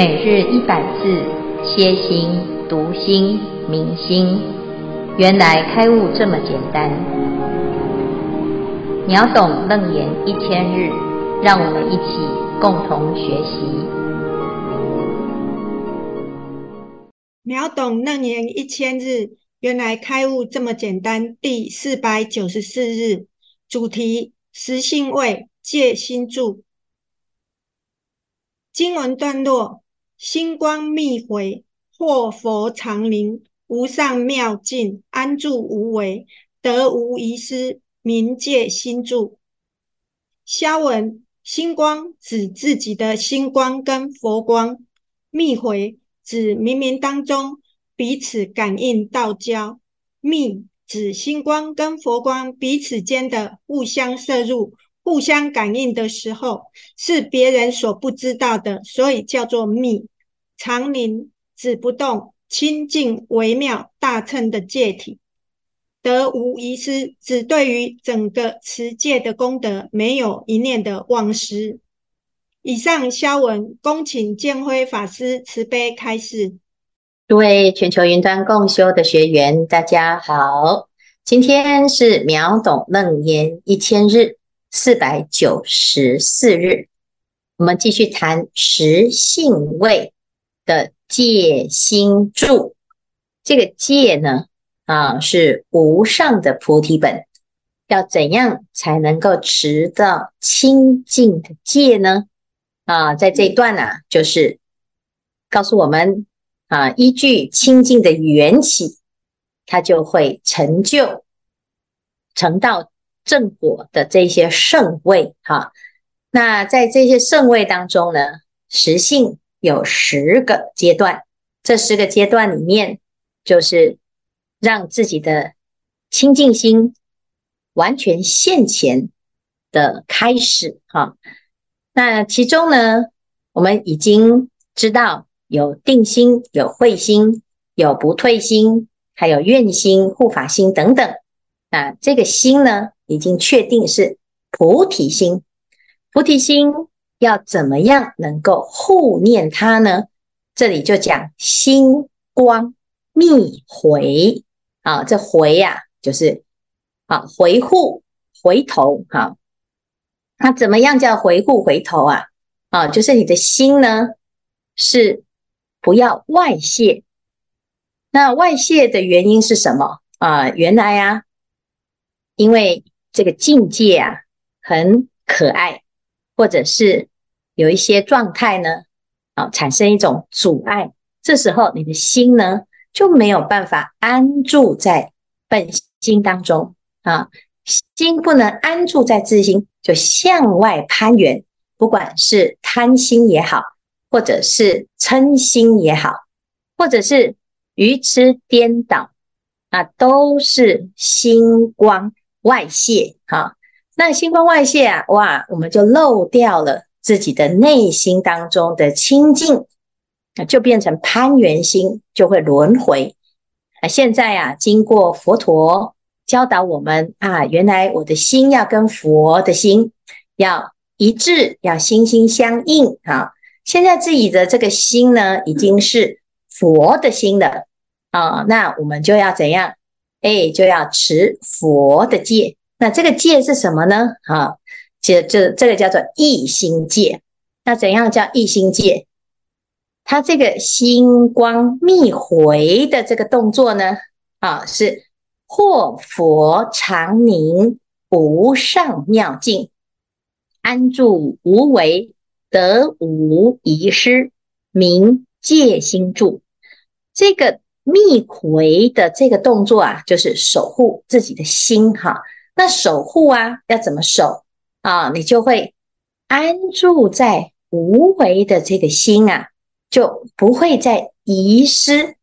每日一百字，歇心、读心、明心，原来开悟这么简单。秒懂楞严一千日，让我们一起共同学习。秒懂楞严一千日，原来开悟这么简单。第四百九十四日，主题：实性位，借心住。经文段落：星光密回，获佛常宁，无上妙境，安住无为，得无遗失，明戒心住。消文：星光指自己的星光跟佛光，密回指冥冥当中彼此感应道交，密指星光跟佛光彼此间的互相摄入。互相感应的时候，是别人所不知道的，所以叫做密。常宁指不动、清净、微妙、大乘的戒体。得无遗失，只对于整个持戒的功德，没有一念的忘失。以上消文，恭请建辉法师慈悲开示。诸位全球云端共修的学员，大家好，今天是秒懂楞严一千日。四百九十四日，我们继续谈实性位的戒心住。这个戒呢，啊，是无上的菩提本。要怎样才能够持到清净的戒呢？啊，在这一段呢、就是告诉我们啊，依据清净的缘起，它就会成就成道。正果的这些圣位，哈，那在这些圣位当中呢，实性有十个阶段，这十个阶段里面，就是让自己的清净心完全现前的开始，哈。那其中呢，我们已经知道有定心、有慧心、有不退心，还有愿心、护法心等等。那这个心呢，已经确定是菩提心，菩提心要怎么样能够护念它呢？这里就讲心光密回啊，这回呀、就是啊回护回头哈。那怎么样叫回护回头啊？啊，就是你的心呢是不要外泄。那外泄的原因是什么啊？原来啊，因为这个境界啊，很可爱，或者是有一些状态呢，啊，产生一种阻碍。这时候你的心呢，就没有办法安住在本心当中啊，心不能安住在自心，就向外攀援，不管是贪心也好，或者是嗔心也好，或者是愚痴颠倒，啊，都是心光。外泄，哈，那心光外泄啊，哇，我们就漏掉了自己的内心当中的清净，就变成攀缘心，就会轮回。啊，现在啊，经过佛陀教导我们啊，原来我的心要跟佛的心要一致，要心心相印啊。现在自己的这个心呢，已经是佛的心了啊，那我们就要怎样？哎，就要持佛的戒。那这个戒是什么呢？啊，这这这个叫做一心戒。那怎样叫一心戒？它这个心光密回的这个动作呢？啊，是破佛常宁，无上妙境，安住无为，得无遗失，名戒心住。这个。密回的这个动作啊，就是守护自己的心哈。那守护啊，要怎么守啊？你就会安住在无为的这个心啊，就不会再遗失。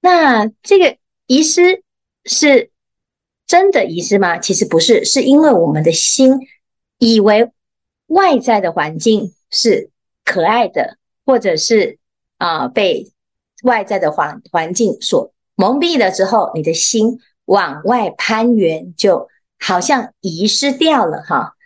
那这个遗失是真的遗失吗？其实不是，是因为我们的心以为外在的环境是可爱的，或者是啊被。外在的环环境所蒙蔽了之后，你的心往外攀援，就好像遗失掉了哈。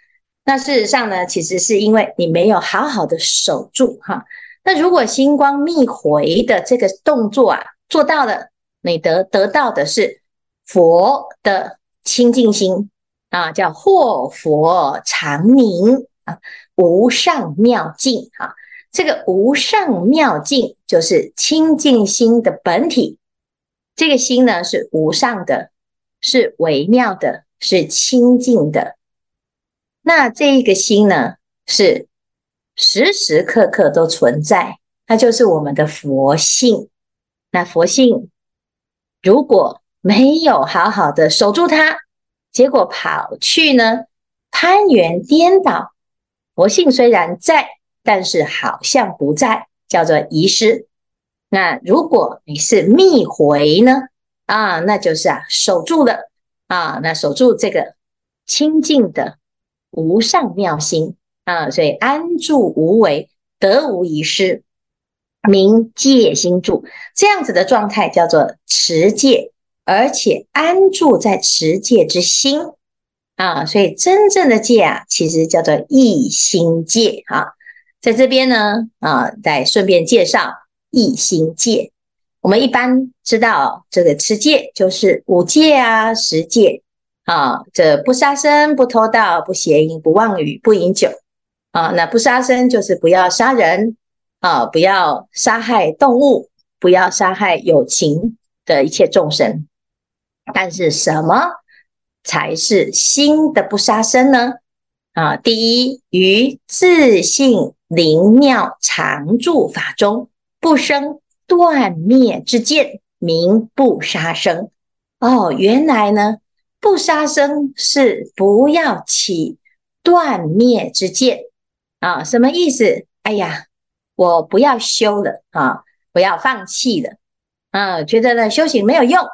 那事实上呢，其实是因为你没有好好的守住哈。那如果星光密回的这个动作啊做到了，你得得到的是佛的清净心啊，叫惑佛常宁啊，无上妙境啊。这个无上妙境就是清净心的本体。这个心呢是无上的，是微妙的，是清净的。那这一个心呢是。时时刻刻都存在，它就是我们的佛性。那佛性如果没有好好的守住它，结果跑去呢攀缘颠倒，佛性虽然在，但是好像不在，叫做遗失。那如果你是密回呢？啊，那就是啊守住了啊，那守住这个清净的无上妙心。啊，所以安住无为，得无遗失，名戒心住，这样子的状态叫做持戒，而且安住在持戒之心啊。所以真正的戒啊，其实叫做一心戒啊。在这边呢，啊，再顺便介绍一心戒。我们一般知道，这个持戒就是五戒啊、十戒啊，这不杀生、不偷盗、不邪淫、不妄语、不饮酒。啊，那不杀生就是不要杀人啊，不要杀害动物，不要杀害有情的一切众生。但是什么才是心的不杀生呢？啊，第一，于自性灵妙常住法中，不生断灭之见，名不杀生。哦，原来呢，不杀生是不要起断灭之见。啊，什么意思？哎呀，我不要修了啊，我要放弃了啊，觉得呢修行没有用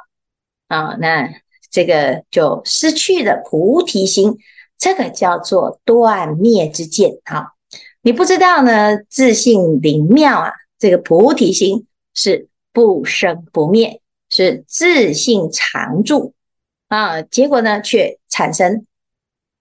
啊，那这个就失去了菩提心，这个叫做断灭之见啊。你不知道呢，自性灵妙啊，这个菩提心是不生不灭，是自性常住啊，结果呢却产生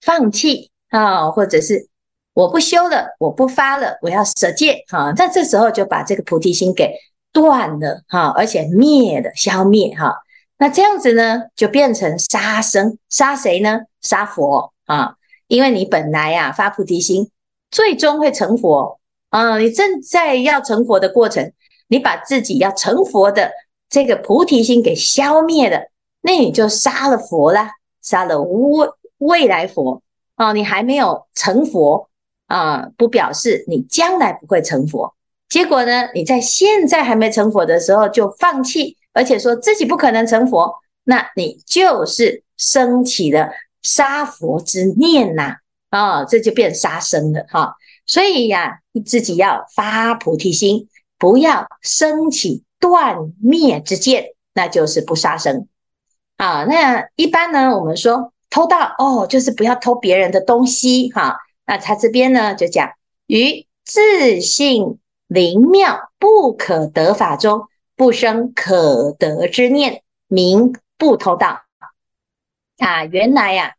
放弃啊，或者是。我不修了，我不发了，我要舍戒啊。那这时候就把这个菩提心给断了哈，而且灭了，消灭哈。那这样子呢，就变成杀生，杀谁呢？杀佛啊！因为你本来呀发菩提心，最终会成佛啊。你正在要成佛的过程，你把自己要成佛的这个菩提心给消灭了，那你就杀了佛啦，杀了未未来佛啊。你还没有成佛。啊，不表示你将来不会成佛。结果呢，你在现在还没成佛的时候就放弃，而且说自己不可能成佛，那你就是升起了杀佛之念呐！啊，这就变杀生了哈。所以呀，你自己要发菩提心，不要升起断灭之见，那就是不杀生。啊，那一般呢，我们说偷盗哦，就是不要偷别人的东西哈。那他这边呢，就讲于自性灵妙不可得法中，不生可得之念，名不偷盗。啊，原来呀、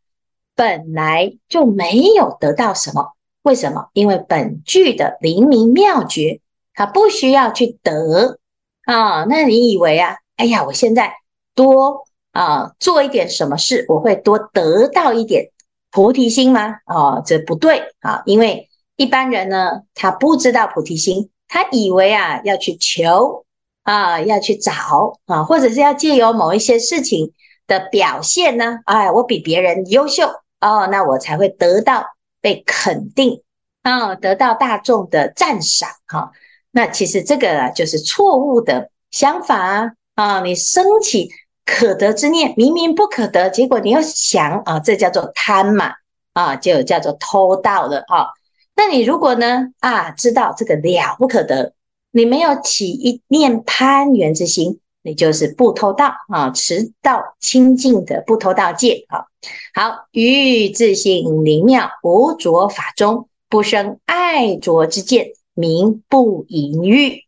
本来就没有得到什么。为什么？因为本具的灵明妙觉，它不需要去得啊。那你以为啊？哎呀，我现在多啊做一点什么事，我会多得到一点。菩提心吗？哦，这不对啊！因为一般人呢，他不知道菩提心，他以为啊要去求啊，要去找啊，或者是要借由某一些事情的表现呢，哎，我比别人优秀哦，那我才会得到被肯定啊，得到大众的赞赏哈。那其实这个啊，就是错误的想法啊，啊，你升起。可得之念明明不可得，结果你又想啊，这叫做贪嘛啊，就叫做偷盗了啊。那你如果呢啊，知道这个了不可得，你没有起一念攀缘之心，你就是不偷盗啊，持道清净的不偷盗戒啊。好，于自性灵妙无着法中，不生爱着之见，名不淫欲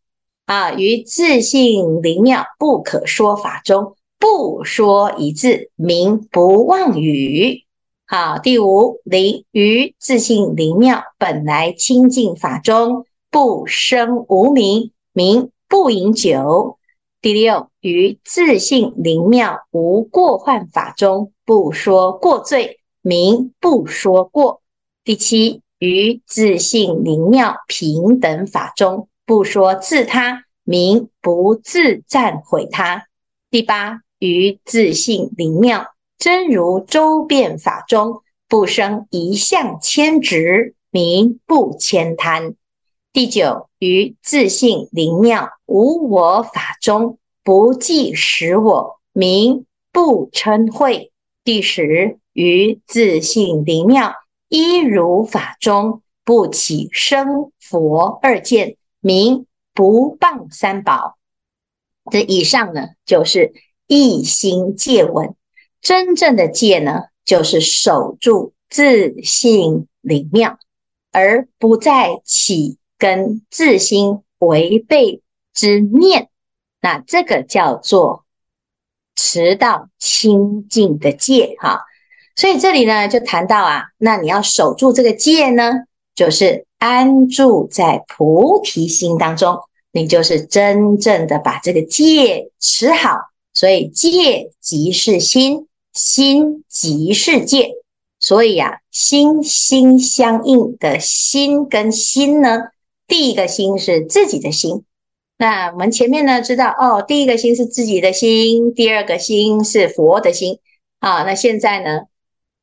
啊。于自性灵妙不可说法中。不说一字，名不妄语。好，第五，灵于自性灵妙本来清净法中，不生无明，名不饮酒。第六，于自性灵妙无过患法中，不说过罪，名不说过。第七，于自性灵妙平等法中，不说自他，名不自赞毁他。第八，于自性灵妙真如周遍法中，不生一相牵执，名不牵贪。第九，于自性灵妙无我法中，不计使我，名不称慧。第十，于自性灵妙一如法中，不起生佛二见，名不谤三宝。这以上呢，就是一心戒稳。真正的戒呢，就是守住自性灵妙，而不再起跟自心违背之念。那这个叫做持到清净的戒哈。所以这里呢，就谈到啊，那你要守住这个戒呢，就是安住在菩提心当中。你就是真正的把这个戒持好，所以戒即是心，心即是戒，所以呀、啊，心心相应的心跟心呢，第一个心是自己的心。那我们前面呢知道哦，第一个心是自己的心，第二个心是佛的心啊。那现在呢，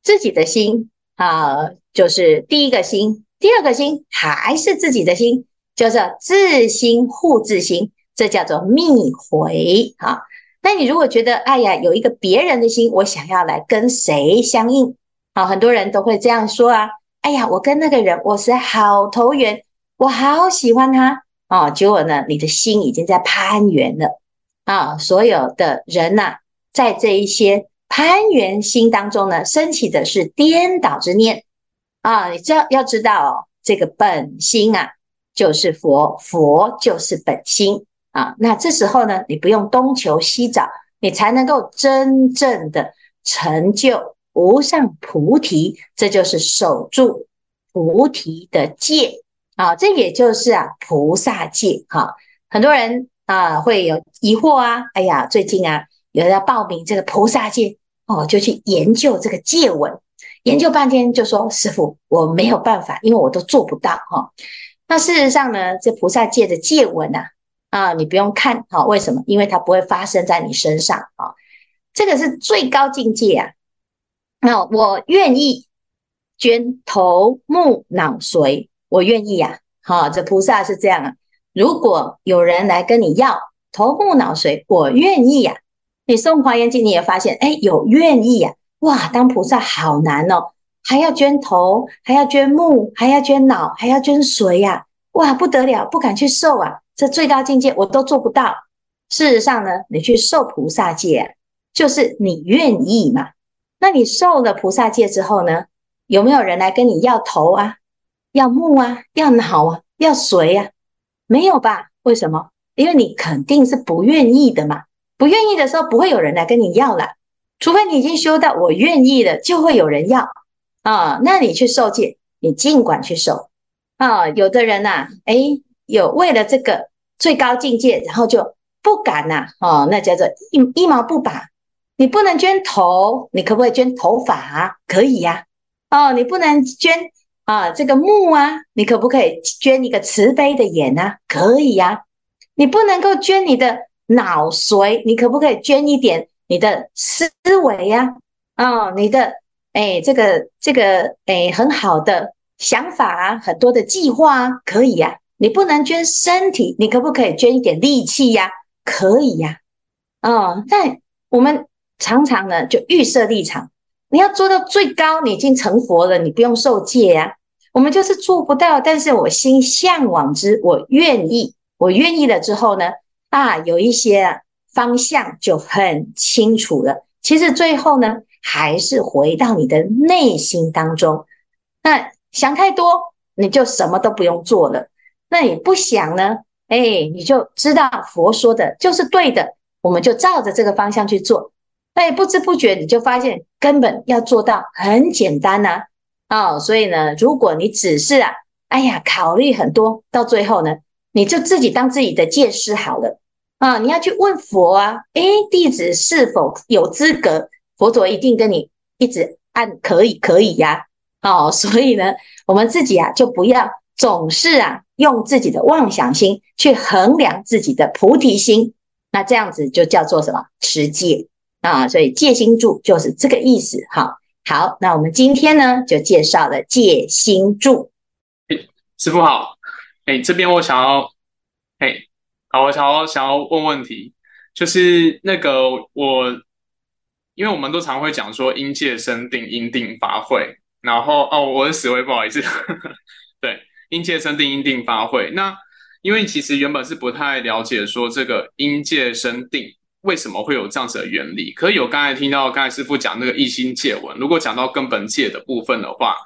自己的心啊，就是第一个心，第二个心还是自己的心。叫做自心护自心，这叫做密回啊。那你如果觉得，哎呀，有一个别人的心，我想要来跟谁相应啊？很多人都会这样说啊。哎呀，我跟那个人，我是好投缘，我好喜欢他啊。结果呢，你的心已经在攀缘了啊。所有的人呐、啊，在这一些攀缘心当中呢，升起的是颠倒之念啊。你知道要知道哦，这个本心啊。就是佛，佛就是本心啊。那这时候呢，你不用东求西找，你才能够真正的成就无上菩提。这就是守住菩提的戒啊。这也就是啊菩萨戒哈。很多人啊会有疑惑啊，哎呀，最近啊有人要报名这个菩萨戒哦，就去研究这个戒文，研究半天就说师父，我没有办法，因为我都做不到哈。那事实上呢，这菩萨戒的戒文啊，啊，你不用看好，为什么？因为它不会发生在你身上啊。这个是最高境界啊。那我愿意捐头目脑髓，我愿意呀。好，这菩萨是这样啊。如果有人来跟你要头目脑髓，我愿意呀。你送华严经，你也发现，哎，有愿意呀。哇，当菩萨好难哦。还要捐头，还要捐目，还要捐脑，还要捐髓呀、哇，不得了，不敢去受啊！这最高境界我都做不到。事实上呢，你去受菩萨戒，就是你愿意嘛。那你受了菩萨戒之后呢，有没有人来跟你要头啊？要目啊？要脑啊？要髓啊？没有吧？为什么？因为你肯定是不愿意的嘛。不愿意的时候，不会有人来跟你要了。除非你已经修到我愿意了，就会有人要。啊，那你去受戒，你尽管去受啊。有的人呐、啊，哎，有为了这个最高境界，然后就不敢呐、哦，那叫做一一毛不拔。你不能捐头，你可不可以捐头发？可以呀、哦，你不能捐啊这个目啊，你可不可以捐一个慈悲的眼啊？可以呀、你不能够捐你的脑髓，你可不可以捐一点你的思维呀、哦，你的。哎，这个这个哎，很好的想法啊，很多的计划啊，可以呀、你不能捐身体，你可不可以捐一点力气呀、可以呀、啊。哦，但我们常常呢，就预设立场，你要做到最高，你已经成佛了，你不用受戒呀、我们就是做不到，但是我心向往之，我愿意，我愿意了之后呢，啊，有一些方向就很清楚了。其实最后呢。还是回到你的内心当中。那想太多，你就什么都不用做了。那你不想呢？哎，你就知道佛说的就是对的，我们就照着这个方向去做。那也不知不觉你就发现，根本要做到很简单呐。哦，所以呢，如果你只是啊哎呀，考虑很多，到最后呢，你就自己当自己的戒师好了啊！你要去问佛啊，诶，弟子是否有资格？佛陀一定跟你一直按可以，可以呀、哦，所以呢，我们自己啊，就不要总是啊，用自己的妄想心去衡量自己的菩提心，那这样子就叫做什么？持戒啊！所以戒心住就是这个意思。哈，好，那我们今天呢，就介绍了戒心住。师父好，哎，这边我想要，哎，好，我想要想要问问题，就是那个我，因为我们都常会讲说应戒生定，应定发慧，然后哦，我是死威，不好意思，呵呵对，应戒生定，应定发慧。那因为其实原本是不太了解说这个应戒生定为什么会有这样子的原理，可有刚才听到刚才师傅讲那个一心戒文，如果讲到根本戒的部分的话。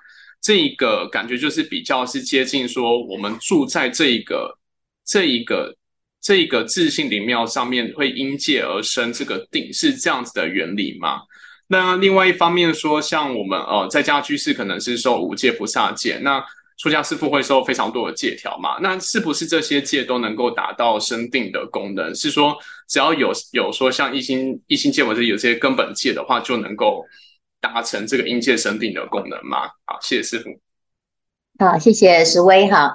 这一个感觉就是比较是接近说，我们住在这一个、这一个、这一个自性灵庙上面，会因戒而生这个定，是这样子的原理吗？那另外一方面说，像我们呃在家居士可能是受五戒菩萨戒，那出家师父会受非常多的戒条嘛？那是不是这些戒都能够达到生定的功能？是说只要有有说像一心一心戒或者有些根本戒的话，就能够。达成这个应戒生定的功能吗？好，谢谢师父。好，谢谢石威哈。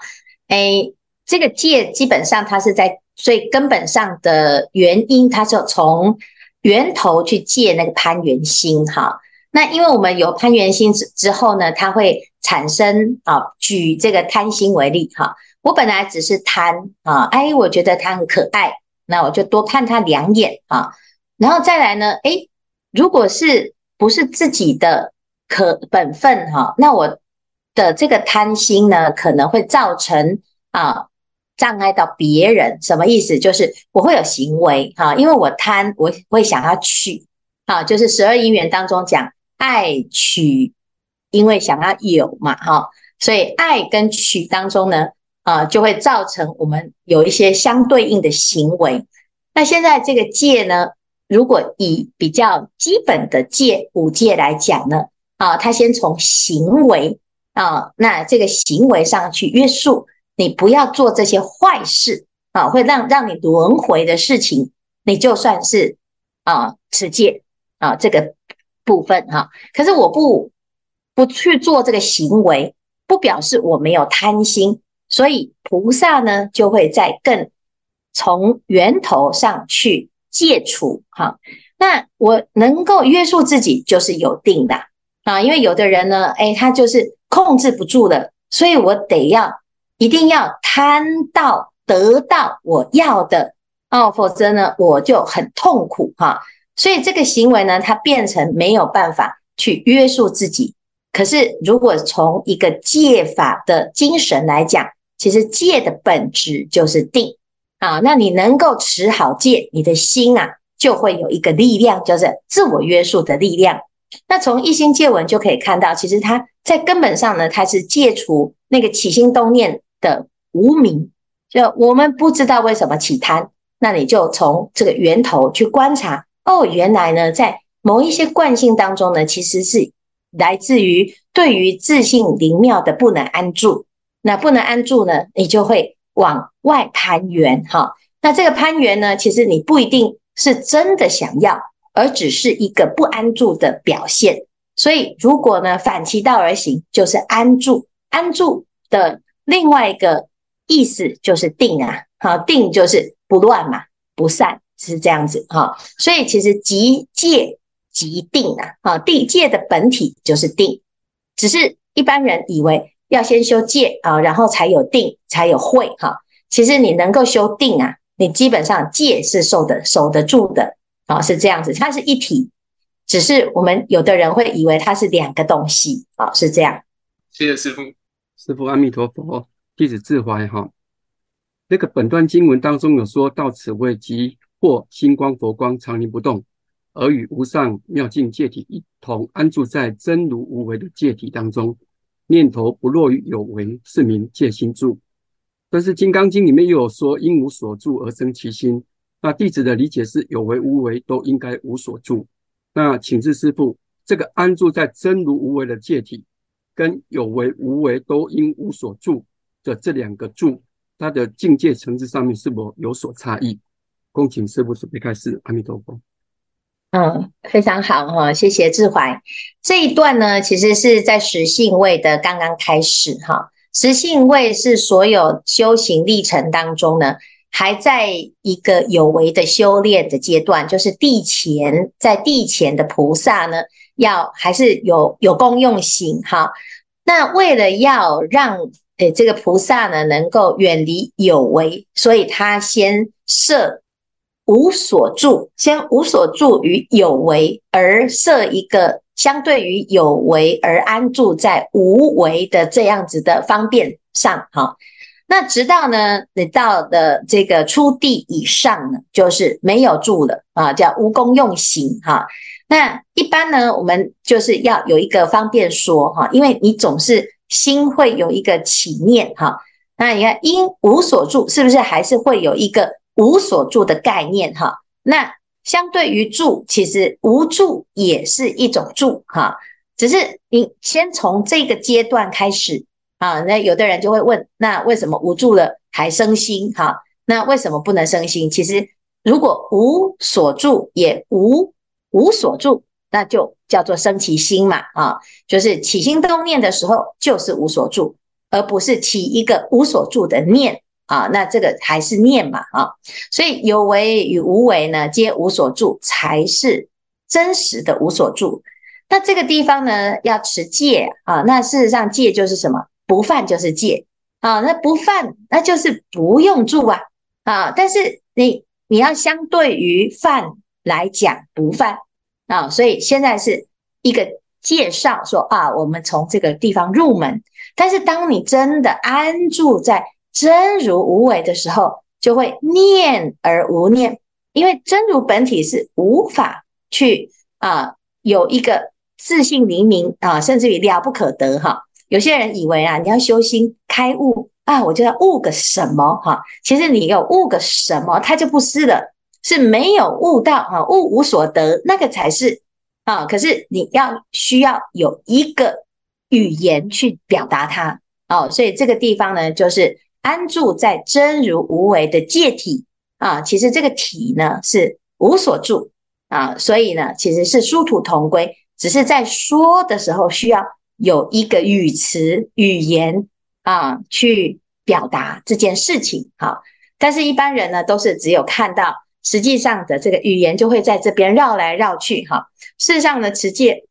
诶，这个戒基本上它是在最根本上的原因，它就从源头去戒那个攀缘心哈。那因为我们有攀缘心之之后呢，它会产生啊，举这个贪心为例哈。我本来只是贪啊，哎，我觉得它很可爱，那我就多看它两眼啊。然后再来呢，诶，如果是不是自己的可本分哈，那我的这个贪心呢，可能会造成啊障碍到别人。什么意思？就是我会有行为哈，因为我贪，我会想要取啊，就是十二因缘当中讲爱取，因为想要有嘛哈，所以爱跟取当中呢啊，就会造成我们有一些相对应的行为。那现在这个戒呢？如果以比较基本的戒五戒来讲呢，啊，他先从行为啊，那这个行为上去约束你，不要做这些坏事啊，会让让你轮回的事情，你就算是啊持戒啊这个部分哈、可是我不不去做这个行为，不表示我没有贪心，所以菩萨呢就会在更从源头上去。戒除哈，那我能够约束自己就是有定的啊，因为有的人呢，诶，他就是控制不住的，所以我得要一定要贪到得到我要的哦，否则呢我就很痛苦哈。所以这个行为呢，它变成没有办法去约束自己。可是如果从一个戒法的精神来讲，其实戒的本质就是定。啊，那你能够持好戒，你的心啊就会有一个力量，就是自我约束的力量。那从一心戒文就可以看到，其实它在根本上呢，它是戒除那个起心动念的无明。就我们不知道为什么起贪，那你就从这个源头去观察。哦，原来呢，在某一些惯性当中呢，其实是来自于对于自性灵妙的不能安住。那不能安住呢，你就会。往外攀缘哈，那这个攀缘呢，其实你不一定是真的想要，而只是一个不安住的表现。所以，如果呢反其道而行，就是安住。安住的另外一个意思就是定啊，好，定就是不乱嘛，不散是这样子哈。所以，其实即戒即定啊，啊，定戒的本体就是定，只是一般人以为。要先修戒啊，然后才有定，才有慧哈。其实你能够修定啊，你基本上戒是受的守得住的啊，是这样子，它是一体。只是我们有的人会以为它是两个东西啊，是这样。谢谢师父，师父阿弥陀佛，弟子自怀哈。那个本段经文当中有说到此位即或心光佛光常宁不动，而与无上妙境界体一同安住在真如无为的界体当中。念头不落于有为，是名戒心住。但是《金刚经》里面又有说，因无所住而生其心。那弟子的理解是，有为无为都应该无所住。那请示师父，这个安住在真如无为的界体，跟有为无为都应无所住，的这两个住，它的境界层次上面是否有所差异？恭请师父准备开始。阿弥陀佛。嗯，非常好哈，谢谢智怀。这一段呢，其实是在实性位的刚刚开始哈。实性位是所有修行历程当中呢，还在一个有为的修炼的阶段，就是地前，在地前的菩萨呢，要还是有有功用行哈。那为了要让诶这个菩萨呢，能够远离有为，所以他先设。无所住，先无所住于有为，而设一个相对于有为而安住在无为的这样子的方便上，哈。那直到呢，你到的这个初地以上呢，就是没有住了啊，叫无功用行哈。那一般呢，我们就是要有一个方便说哈，因为你总是心会有一个起念哈。那你看因无所住，是不是还是会有一个？无所住的概念哈，那相对于住，其实无住也是一种住哈。只是你先从这个阶段开始啊，那有的人就会问，那为什么无住了还生心哈？那为什么不能生心？其实如果无所住也无无所住，那就叫做生其心嘛啊，就是起心动念的时候就是无所住，而不是起一个无所住的念。啊，那这个还是念嘛，啊，所以有为与无为呢，皆无所住，才是真实的无所住。那这个地方呢，要持戒啊，那事实上戒就是什么？不犯就是戒啊，那不犯那就是不用住啊，啊，但是你你要相对于犯来讲不犯啊，所以现在是一个介绍说啊，我们从这个地方入门，但是当你真的安住在。真如无为的时候，就会念而无念，因为真如本体是无法去啊有一个自性明明啊，甚至于了不可得哈。有些人以为啊，你要修心开悟啊，我就要悟个什么哈。其实你有悟个什么，它就不是了，是没有悟到哈，悟无所得，那个才是啊。可是你要需要有一个语言去表达它哦，所以这个地方呢，就是。安住在真如无为的界体啊，其实这个体呢是无所住啊，所以呢其实是殊途同归，只是在说的时候需要有一个语词语言啊去表达这件事情哈。但是一般人呢都是只有看到实际上的这个语言就会在这边绕来绕去哈。事实上呢，持戒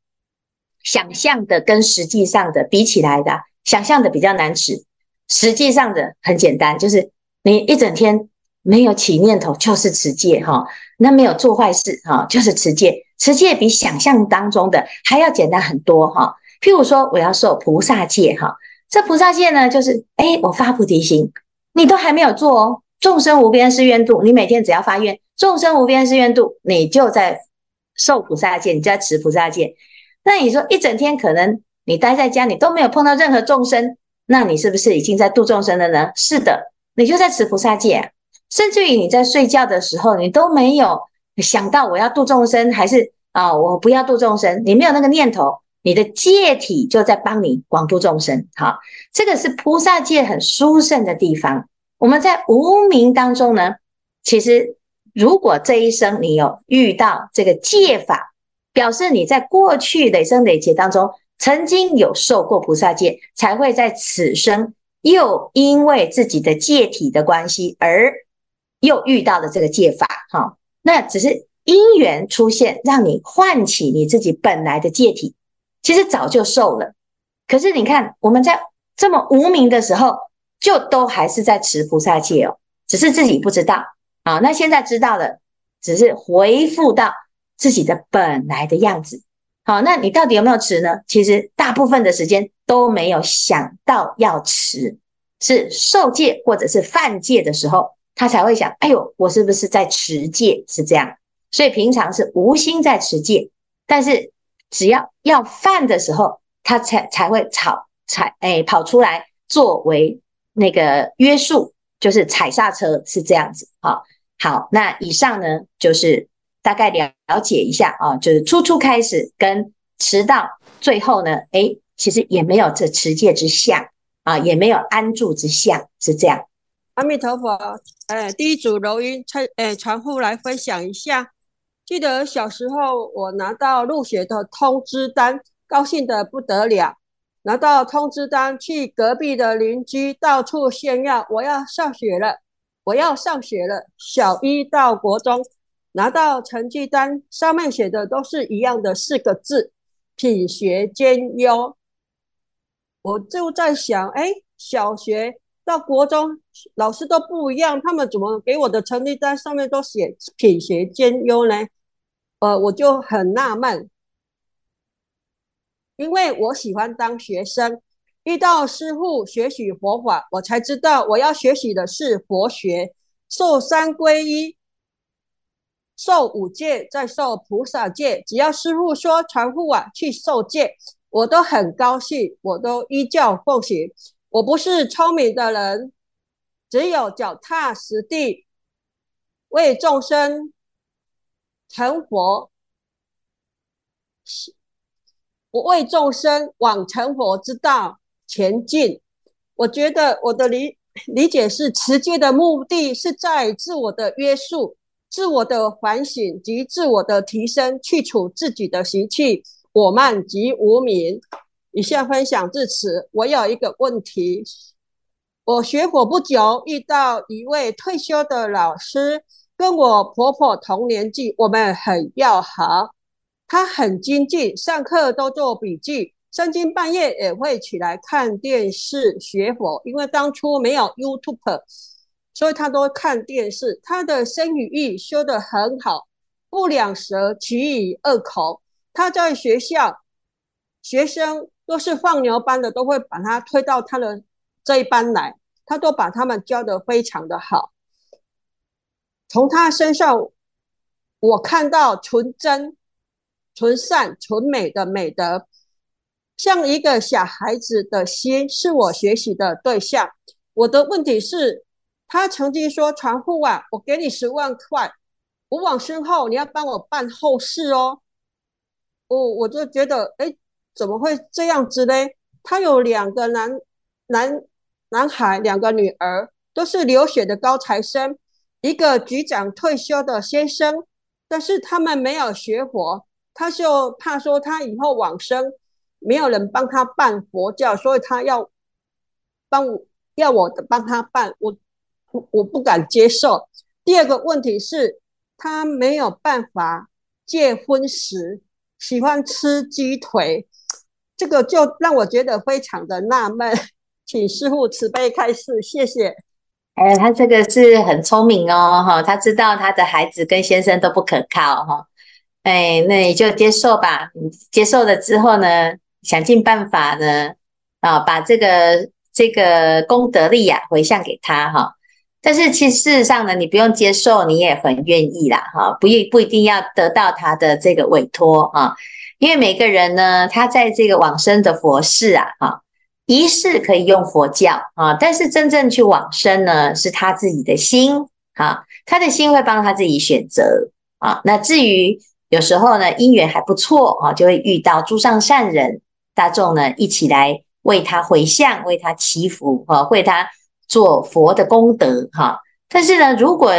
想象的跟实际上的比起来的，想象的比较难持。实际上的很简单，就是你一整天没有起念头，就是持戒哈。那没有做坏事哈，就是持戒。持戒比想象当中的还要简单很多哈。譬如说，我要受菩萨戒哈，这菩萨戒呢，就是诶，我发菩提心，你都还没有做哦。众生无边誓愿度，你每天只要发愿，众生无边誓愿度，你就在受菩萨戒，你就在持菩萨戒。那你说一整天可能你待在家，你都没有碰到任何众生。那你是不是已经在度众生了呢？是的，你就在持菩萨戒，甚至于你在睡觉的时候，你都没有想到我要度众生，还是啊我不要度众生，你没有那个念头，你的戒体就在帮你广度众生。好，这个是菩萨戒很殊胜的地方。我们在无明当中呢，其实如果这一生你有遇到这个戒法，表示你在过去累生累劫当中。曾经有受过菩萨戒，才会在此生又因为自己的戒体的关系，而又遇到了这个戒法。哈，那只是因缘出现，让你唤起你自己本来的戒体，其实早就受了。可是你看，我们在这么无明的时候，就都还是在持菩萨戒哦，只是自己不知道啊。那现在知道了，只是回复到自己的本来的样子。好，那你到底有没有持呢？其实大部分的时间都没有想到要持，是受戒或者是犯戒的时候，他才会想：哎呦，我是不是在持戒？是这样。所以平常是无心在持戒，但是只要要犯的时候，他才才会吵踩哎跑出来作为那个约束，就是踩刹车，是这样子。好，好，那以上呢就是。大概了了解一下啊，就是初初开始跟持到最后呢，诶，其实也没有这持戒之相啊，也没有安住之相，是这样。阿弥陀佛，哎，第一组柔音传哎传呼来分享一下。记得小时候我拿到入学的通知单，高兴得不得了。拿到通知单，去隔壁的邻居到处炫耀，我要上学了，我要上学了。小一到国中，拿到成绩单，上面写的都是一样的四个字：品学兼优。我就在想，哎，小学到国中，老师都不一样，他们怎么给我的成绩单上面都写品学兼优呢？呃，我就很纳闷。因为我喜欢当学生，遇到师父学习佛法，我才知道我要学习的是佛学，受三皈依，受五戒，再受菩萨戒。只要师父说传户啊去受戒，我都很高兴，我都依教奉行。我不是聪明的人，只有脚踏实地，为众生成佛。我为众生往成佛之道前进。我觉得我的理理解是，持戒的目的是在自我的约束、自我的反省及自我的提升，去除自己的习气、我慢及无明。以下分享至此。我有一个问题：我学佛不久，遇到一位退休的老师，跟我婆婆同年纪，我们很要好。他很精进，上课都做笔记，三更半夜也会起来看电视学佛。因为当初没有 YouTube，所以他都看电视。他的身语意修得很好，不两舌，其语二口。他在学校，学生都是放牛班的，都会把他推到他的这一班来，他都把他们教得非常的好。从他身上，我看到纯真。纯善、纯美的美德，像一个小孩子的心，是我学习的对象。我的问题是，他曾经说：“传户啊，我给你十万块，我往生后你要帮我办后事哦。”我我就觉得，哎，怎么会这样子呢？他有两个男男男孩，两个女儿，都是留学的高材生，一个局长退休的先生，但是他们没有学佛。他就怕说他以后往生，没有人帮他办佛教，所以他要帮我，要我帮他办，我我不敢接受。第二个问题是，他没有办法戒荤食，喜欢吃鸡腿，这个就让我觉得非常的纳闷，请师傅慈悲开示，谢谢。哎，他这个是很聪明哦，哈，他知道他的孩子跟先生都不可靠，哈。哎，那你就接受吧。接受了之后呢，想尽办法呢，啊，把这个这个功德力啊回向给他哈。但是其实事实上呢，你不用接受，你也很愿意啦哈。不一不一定要得到他的这个委托啊，因为每个人呢，他在这个往生的佛事啊，哈，仪式可以用佛教啊，但是真正去往生呢，是他自己的心啊，他的心会帮他自己选择啊。那至于。有时候呢，因缘还不错啊，就会遇到诸上善人大众呢，一起来为他回向，为他祈福啊，为他做佛的功德哈。但是呢，如果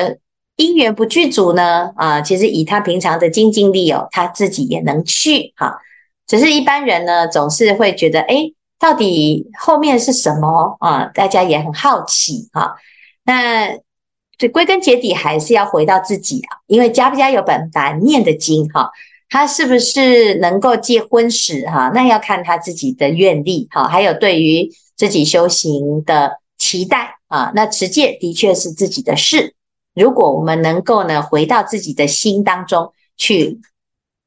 因缘不具足呢，啊，其实以他平常的精进力哦，他自己也能去哈。只是一般人呢，总是会觉得，诶，到底后面是什么啊？大家也很好奇哈。那。这归根结底还是要回到自己啊，因为家不家有本难念的经哈，他是不是能够戒荤食哈？那要看他自己的愿力哈，还有对于自己修行的期待啊。那持戒的确是自己的事，如果我们能够呢回到自己的心当中去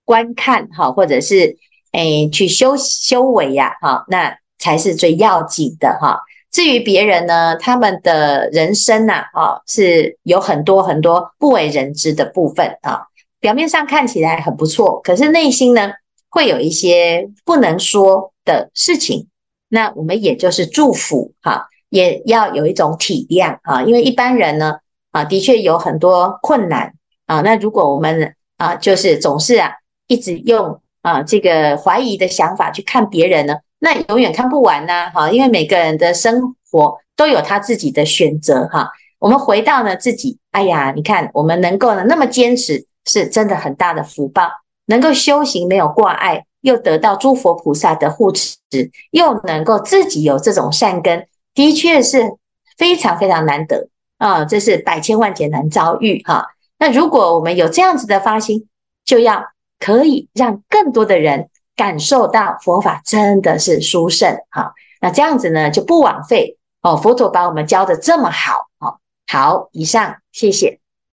观看哈，或者是诶去修修为呀哈，那才是最要紧的哈。至于别人呢，他们的人生呐，啊，是有很多很多不为人知的部分啊。表面上看起来很不错，可是内心呢，会有一些不能说的事情。那我们也就是祝福哈，也要有一种体谅啊，因为一般人呢，啊，的确有很多困难啊。那如果我们啊，就是总是啊，一直用啊这个怀疑的想法去看别人呢，那永远看不完呐，哈，因为每个人的生活都有他自己的选择，哈。我们回到呢自己，哎呀，你看我们能够呢那么坚持，是真的很大的福报。能够修行没有挂碍，又得到诸佛菩萨的护持，又能够自己有这种善根，的确是非常非常难得啊！这是百千万劫难遭遇哈。那如果我们有这样子的发心，就要可以让更多的人感受到佛法真的是殊胜哈。那这样子呢就不枉费哦，佛陀把我们教的这么好哦。好，以上谢谢。